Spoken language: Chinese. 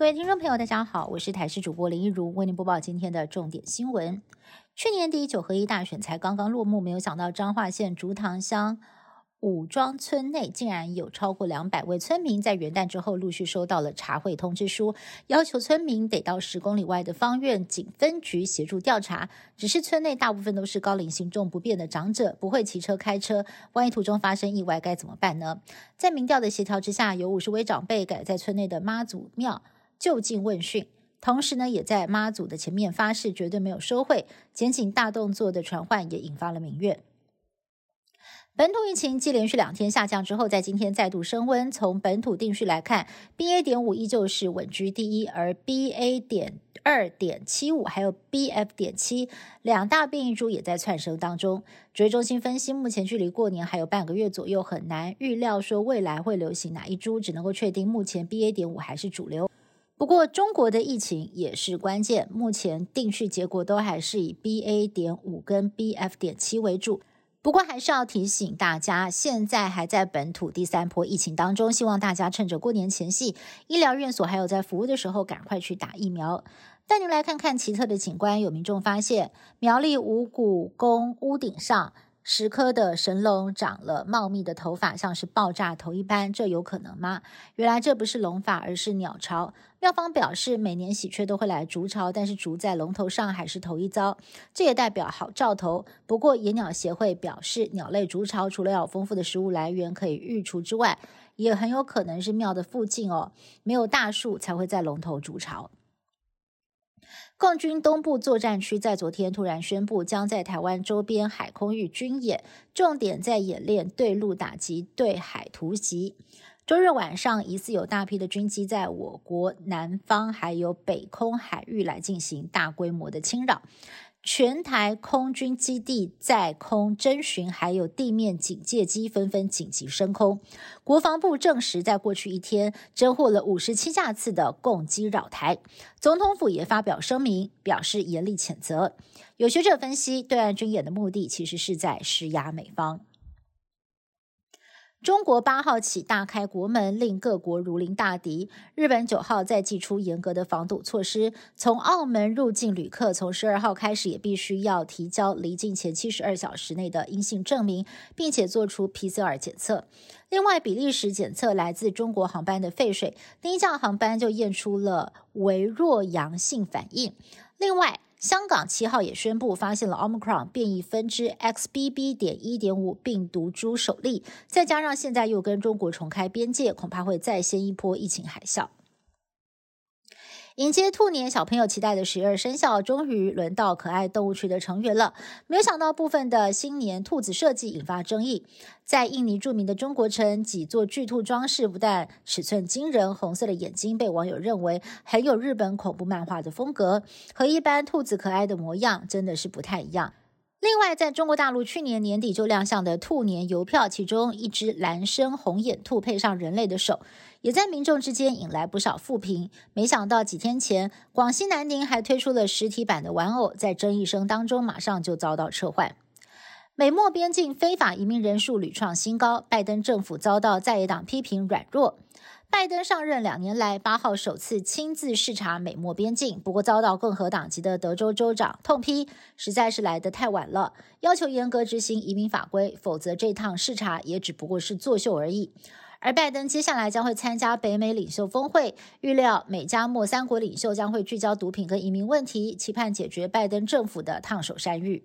各位听众朋友，大家好，我是台视主播林一如，为您播报今天的重点新闻。去年底九合一大选才刚刚落幕，没有想到彰化县竹塘乡。武庄村内竟然有超过两百位村民在元旦之后陆续收到了查会通知书，要求村民得到十公里外的方院警分局协助调查。只是村内大部分都是高龄、行动不便的长者，不会骑车开车，万一途中发生意外该怎么办呢？在民调的协调之下，有五十位长辈改在村内的妈祖庙就近问讯，同时呢，也在妈祖的前面发誓绝对没有收贿。检警大动作的传唤也引发了民怨。本土疫情继连续两天下降之后，在今天再度升温。从本土定序来看，BA. 点五依旧是稳居第一，而 BA. 点二点七五还有 BF. 点七两大变异株也在窜升当中。指挥中心分析，目前距离过年还有半个月左右，很难预料说未来会流行哪一株，只能够确定目前 BA. 点五还是主流。不过，中国的疫情也是关键，目前定序结果都还是以 BA. 点五跟 BF. 点七为主。不过还是要提醒大家，现在还在本土第三波疫情当中，希望大家趁着过年前夕，医疗院所还有在服务的时候，赶快去打疫苗。带您来看看奇特的景观，有民众发现苗栗五谷宫屋顶上。十颗的神龙长了茂密的头发，像是爆炸头一般，这有可能吗？原来这不是龙发，而是鸟巢。庙方表示，每年喜鹊都会来筑巢，但是筑在龙头上还是头一遭，这也代表好兆头。不过野鸟协会表示，鸟类筑巢除了要有丰富的食物来源可以育雏之外，也很有可能是庙的附近哦，没有大树才会在龙头筑巢。共军东部作战区在昨天突然宣布，将在台湾周边海空域军演，重点在演练对陆打击、对海突袭。周日晚上，疑似有大批的军机在我国南方还有北空海域来进行大规模的侵扰。全台空军基地在空侦巡，还有地面警戒机纷纷紧急升空。国防部证实，在过去一天侦获了五十七架次的共机扰台。总统府也发表声明，表示严厉谴责。有学者分析，对岸军演的目的其实是在施压美方。中国八号起大开国门，令各国如临大敌。日本九号再祭出严格的防堵措施，从澳门入境旅客从十二号开始也必须要提交离境前七十二小时内的阴性证明，并且做出 PCR 检测。另外，比利时检测来自中国航班的废水，第一架航班就验出了微弱阳性反应。另外，香港七号也宣布发现了 Omicron 变异分支 XBB. 点一点五病毒株首例，再加上现在又跟中国重开边界，恐怕会再掀一波疫情海啸。迎接兔年，小朋友期待的十二生肖终于轮到可爱动物区的成员了。没有想到，部分的新年兔子设计引发争议。在印尼著名的中国城，几座巨兔装饰不但尺寸惊人，红色的眼睛被网友认为很有日本恐怖漫画的风格，和一般兔子可爱的模样真的是不太一样。另外，在中国大陆去年年底就亮相的兔年邮票，其中一只蓝身红眼兔配上人类的手，也在民众之间引来不少负评。没想到几天前，广西南宁还推出了实体版的玩偶，在争议声当中，马上就遭到撤换。美墨边境非法移民人数屡创新高，拜登政府遭到在野党批评软弱。拜登上任两年来，八号首次亲自视察美墨边境，不过遭到共和党籍的德州州长痛批，实在是来得太晚了，要求严格执行移民法规，否则这趟视察也只不过是作秀而已。而拜登接下来将会参加北美领袖峰会，预料美加墨三国领袖将会聚焦毒品跟移民问题，期盼解决拜登政府的烫手山芋。